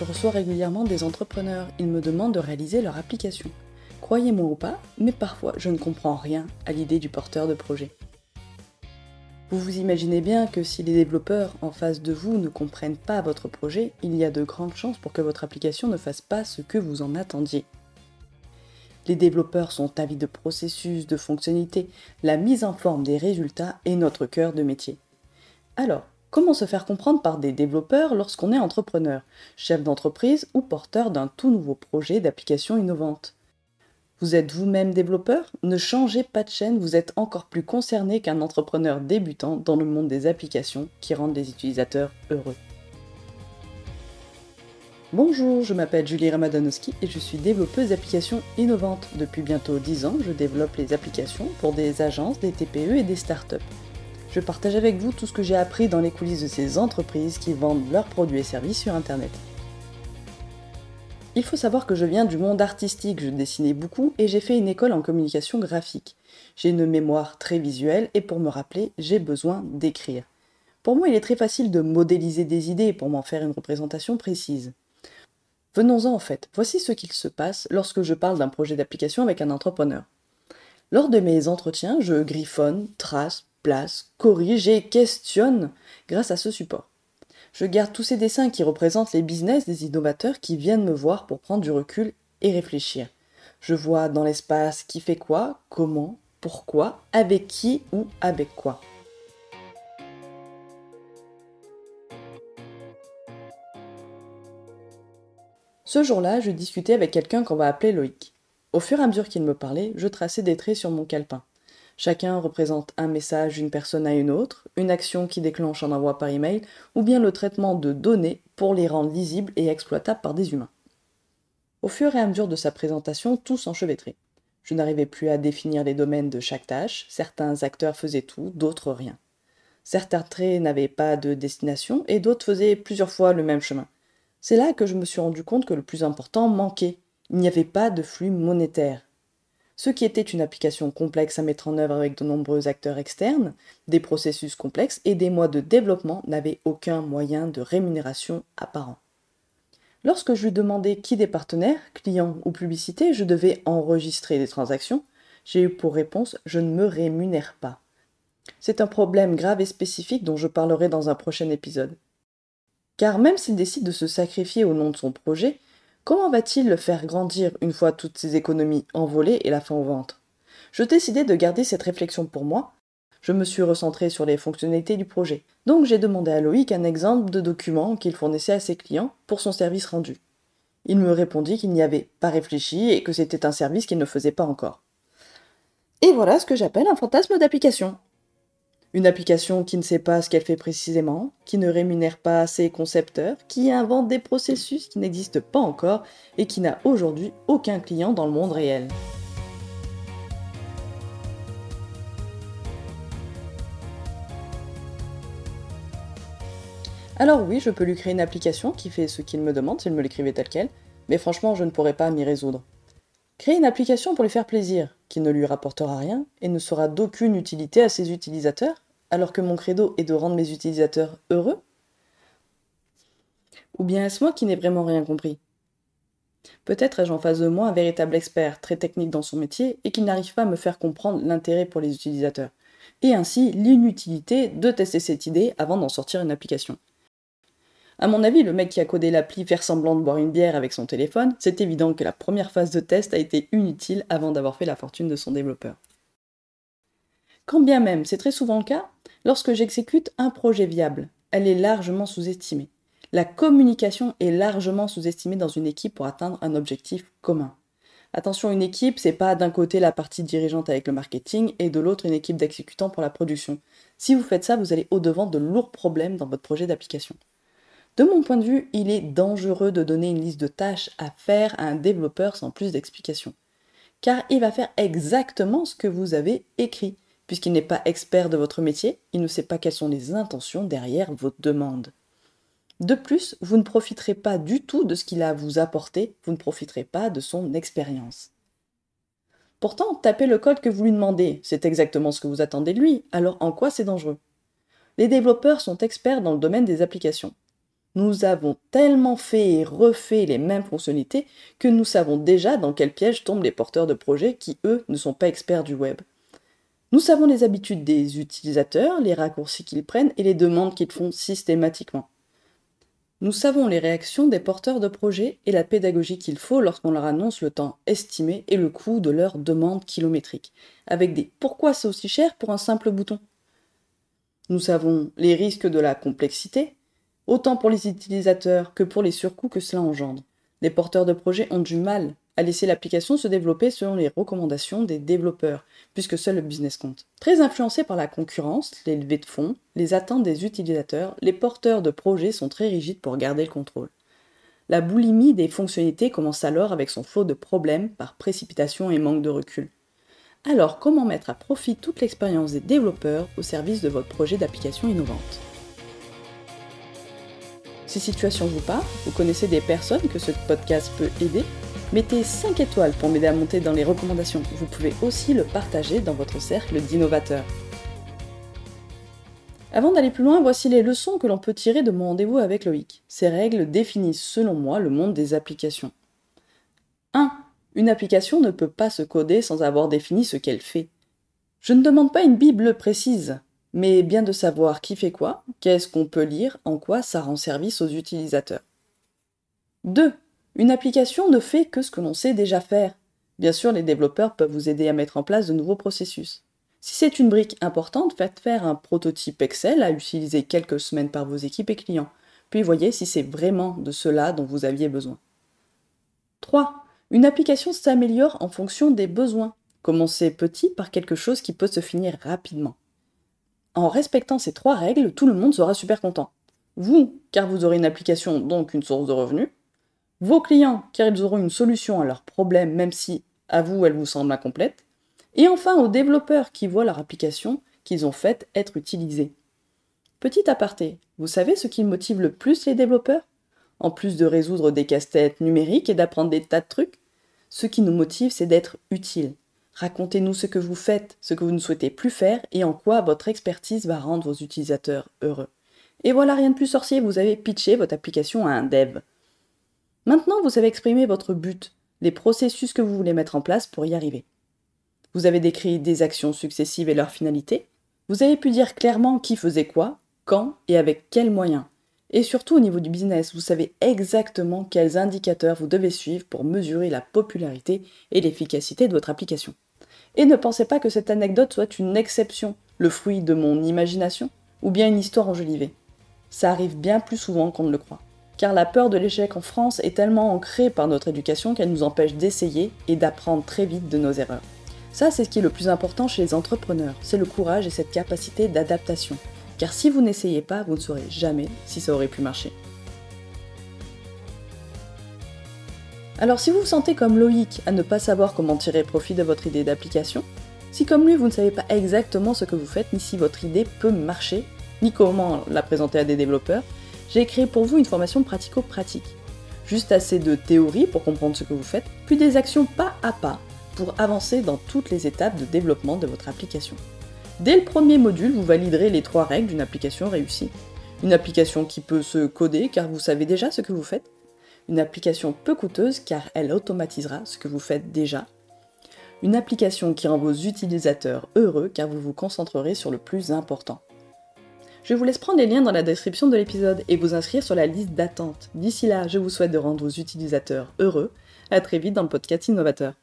Je reçois régulièrement des entrepreneurs, ils me demandent de réaliser leur application. Croyez-moi ou pas, mais parfois je ne comprends rien à l'idée du porteur de projet. Vous vous imaginez bien que si les développeurs en face de vous ne comprennent pas votre projet, il y a de grandes chances pour que votre application ne fasse pas ce que vous en attendiez. Les développeurs sont avis de processus, de fonctionnalités, la mise en forme des résultats est notre cœur de métier. Alors, comment se faire comprendre par des développeurs lorsqu'on est entrepreneur, chef d'entreprise ou porteur d'un tout nouveau projet d'application innovante? Vous êtes vous-même développeur? Ne changez pas de chaîne, vous êtes encore plus concerné qu'un entrepreneur débutant dans le monde des applications qui rendent les utilisateurs heureux. Bonjour, je m'appelle Julie Ramadanowski et je suis développeuse d'applications innovantes. Depuis bientôt 10 ans, je développe les applications pour des agences, des TPE et des startups. Je partage avec vous tout ce que j'ai appris dans les coulisses de ces entreprises qui vendent leurs produits et services sur Internet. Il faut savoir que je viens du monde artistique, je dessinais beaucoup et j'ai fait une école en communication graphique. J'ai une mémoire très visuelle et pour me rappeler, j'ai besoin d'écrire. Pour moi, il est très facile de modéliser des idées pour m'en faire une représentation précise. Venons-en en fait. Voici ce qu'il se passe lorsque je parle d'un projet d'application avec un entrepreneur. Lors de mes entretiens, je griffonne, trace, place, corrige et questionne grâce à ce support. Je garde tous ces dessins qui représentent les business des innovateurs qui viennent me voir pour prendre du recul et réfléchir. Je vois dans l'espace qui fait quoi, comment, pourquoi, avec qui ou avec quoi. Ce jour-là, je discutais avec quelqu'un qu'on va appeler Loïc. Au fur et à mesure qu'il me parlait, je traçais des traits sur mon calepin. Chacun représente un message d'une personne à une autre, une action qui déclenche un envoi par email, ou bien le traitement de données pour les rendre lisibles et exploitables par des humains. Au fur et à mesure de sa présentation, tout s'enchevêtrait. Je n'arrivais plus à définir les domaines de chaque tâche, certains acteurs faisaient tout, d'autres rien. Certains traits n'avaient pas de destination et d'autres faisaient plusieurs fois le même chemin. C'est là que je me suis rendu compte que le plus important manquait. Il n'y avait pas de flux monétaire. Ce qui était une application complexe à mettre en œuvre avec de nombreux acteurs externes, des processus complexes et des mois de développement n'avaient aucun moyen de rémunération apparent. Lorsque je lui demandais qui des partenaires, clients ou publicités, je devais enregistrer des transactions, j'ai eu pour réponse je ne me rémunère pas. C'est un problème grave et spécifique dont je parlerai dans un prochain épisode. Car même s'il décide de se sacrifier au nom de son projet, comment va-t-il le faire grandir une fois toutes ses économies envolées et la fin au ventre Je décidai de garder cette réflexion pour moi. Je me suis recentré sur les fonctionnalités du projet. Donc j'ai demandé à Loïc un exemple de document qu'il fournissait à ses clients pour son service rendu. Il me répondit qu'il n'y avait pas réfléchi et que c'était un service qu'il ne faisait pas encore. Et voilà ce que j'appelle un fantasme d'application. Une application qui ne sait pas ce qu'elle fait précisément, qui ne rémunère pas ses concepteurs, qui invente des processus qui n'existent pas encore et qui n'a aujourd'hui aucun client dans le monde réel. Alors oui, je peux lui créer une application qui fait ce qu'il me demande s'il me l'écrivait tel quel, mais franchement, je ne pourrais pas m'y résoudre. Créer une application pour lui faire plaisir, qui ne lui rapportera rien et ne sera d'aucune utilité à ses utilisateurs, alors que mon credo est de rendre mes utilisateurs heureux? Ou bien est-ce moi qui n'ai vraiment rien compris? Peut-être ai-je en face de moi un véritable expert très technique dans son métier et qui n'arrive pas à me faire comprendre l'intérêt pour les utilisateurs, et ainsi l'inutilité de tester cette idée avant d'en sortir une application. À mon avis, le mec qui a codé l'appli faire semblant de boire une bière avec son téléphone, c'est évident que la première phase de test a été inutile avant d'avoir fait la fortune de son développeur. Quand bien même, c'est très souvent le cas, lorsque j'exécute un projet viable, elle est largement sous-estimée. La communication est largement sous-estimée dans une équipe pour atteindre un objectif commun. Attention, une équipe, c'est pas d'un côté la partie dirigeante avec le marketing et de l'autre une équipe d'exécutants pour la production. Si vous faites ça, vous allez au-devant de lourds problèmes dans votre projet d'application. De mon point de vue, il est dangereux de donner une liste de tâches à faire à un développeur sans plus d'explications. Car il va faire exactement ce que vous avez écrit. Puisqu'il n'est pas expert de votre métier, il ne sait pas quelles sont les intentions derrière votre demande. De plus, vous ne profiterez pas du tout de ce qu'il a à vous apporter, vous ne profiterez pas de son expérience. Pourtant, tapez le code que vous lui demandez, c'est exactement ce que vous attendez de lui, alors en quoi c'est dangereux? Les développeurs sont experts dans le domaine des applications. Nous avons tellement fait et refait les mêmes fonctionnalités que nous savons déjà dans quel piège tombent les porteurs de projets qui, eux, ne sont pas experts du web. Nous savons les habitudes des utilisateurs, les raccourcis qu'ils prennent et les demandes qu'ils font systématiquement. Nous savons les réactions des porteurs de projets et la pédagogie qu'il faut lorsqu'on leur annonce le temps estimé et le coût de leur demande kilométrique, avec des pourquoi c'est aussi cher pour un simple bouton. Nous savons les risques de la complexité, autant pour les utilisateurs que pour les surcoûts que cela engendre. Les porteurs de projets ont du mal à laisser l'application se développer selon les recommandations des développeurs, puisque seul le business compte. Très influencés par la concurrence, les levées de fonds, les attentes des utilisateurs, les porteurs de projets sont très rigides pour garder le contrôle. La boulimie des fonctionnalités commence alors avec son flot de problèmes par précipitation et manque de recul. Alors comment mettre à profit toute l'expérience des développeurs au service de votre projet d'application innovante? Ces situations vous parlent Vous connaissez des personnes que ce podcast peut aider Mettez 5 étoiles pour m'aider à monter dans les recommandations. Vous pouvez aussi le partager dans votre cercle d'innovateurs. Avant d'aller plus loin, voici les leçons que l'on peut tirer de mon rendez-vous avec Loïc. Ces règles définissent selon moi le monde des applications. 1. Une application ne peut pas se coder sans avoir défini ce qu'elle fait. Je ne demande pas une Bible précise, mais bien de savoir qui fait quoi, qu'est-ce qu'on peut lire, en quoi ça rend service aux utilisateurs. 2. Une application ne fait que ce que l'on sait déjà faire. Bien sûr, les développeurs peuvent vous aider à mettre en place de nouveaux processus. Si c'est une brique importante, faites faire un prototype Excel à utiliser quelques semaines par vos équipes et clients, puis voyez si c'est vraiment de cela dont vous aviez besoin. 3. Une application s'améliore en fonction des besoins. Commencez petit par quelque chose qui peut se finir rapidement. En respectant ces trois règles, tout le monde sera super content. Vous, car vous aurez une application, donc une source de revenus vos clients, car ils auront une solution à leurs problèmes, même si à vous elle vous semble incomplète, et enfin aux développeurs qui voient leur application qu'ils ont faite être utilisée. Petit aparté, vous savez ce qui motive le plus les développeurs? En plus de résoudre des casse-têtes numériques et d'apprendre des tas de trucs, ce qui nous motive, c'est d'être utile. Racontez-nous ce que vous faites, ce que vous ne souhaitez plus faire et en quoi votre expertise va rendre vos utilisateurs heureux. Et voilà, rien de plus sorcier, vous avez pitché votre application à un dev. Maintenant, vous avez exprimé votre but, les processus que vous voulez mettre en place pour y arriver. Vous avez décrit des actions successives et leurs finalités. Vous avez pu dire clairement qui faisait quoi, quand et avec quels moyens. Et surtout au niveau du business, vous savez exactement quels indicateurs vous devez suivre pour mesurer la popularité et l'efficacité de votre application. Et ne pensez pas que cette anecdote soit une exception, le fruit de mon imagination, ou bien une histoire enjolivée. Ça arrive bien plus souvent qu'on ne le croit car la peur de l'échec en France est tellement ancrée par notre éducation qu'elle nous empêche d'essayer et d'apprendre très vite de nos erreurs. Ça, c'est ce qui est le plus important chez les entrepreneurs, c'est le courage et cette capacité d'adaptation. Car si vous n'essayez pas, vous ne saurez jamais si ça aurait pu marcher. Alors si vous vous sentez comme Loïc à ne pas savoir comment tirer profit de votre idée d'application, si comme lui vous ne savez pas exactement ce que vous faites, ni si votre idée peut marcher, ni comment la présenter à des développeurs, j'ai créé pour vous une formation pratico-pratique. Juste assez de théorie pour comprendre ce que vous faites, puis des actions pas à pas pour avancer dans toutes les étapes de développement de votre application. Dès le premier module, vous validerez les trois règles d'une application réussie. Une application qui peut se coder car vous savez déjà ce que vous faites. Une application peu coûteuse car elle automatisera ce que vous faites déjà. Une application qui rend vos utilisateurs heureux car vous vous concentrerez sur le plus important. Je vous laisse prendre les liens dans la description de l'épisode et vous inscrire sur la liste d'attente. D'ici là, je vous souhaite de rendre vos utilisateurs heureux. À très vite dans le podcast Innovateur.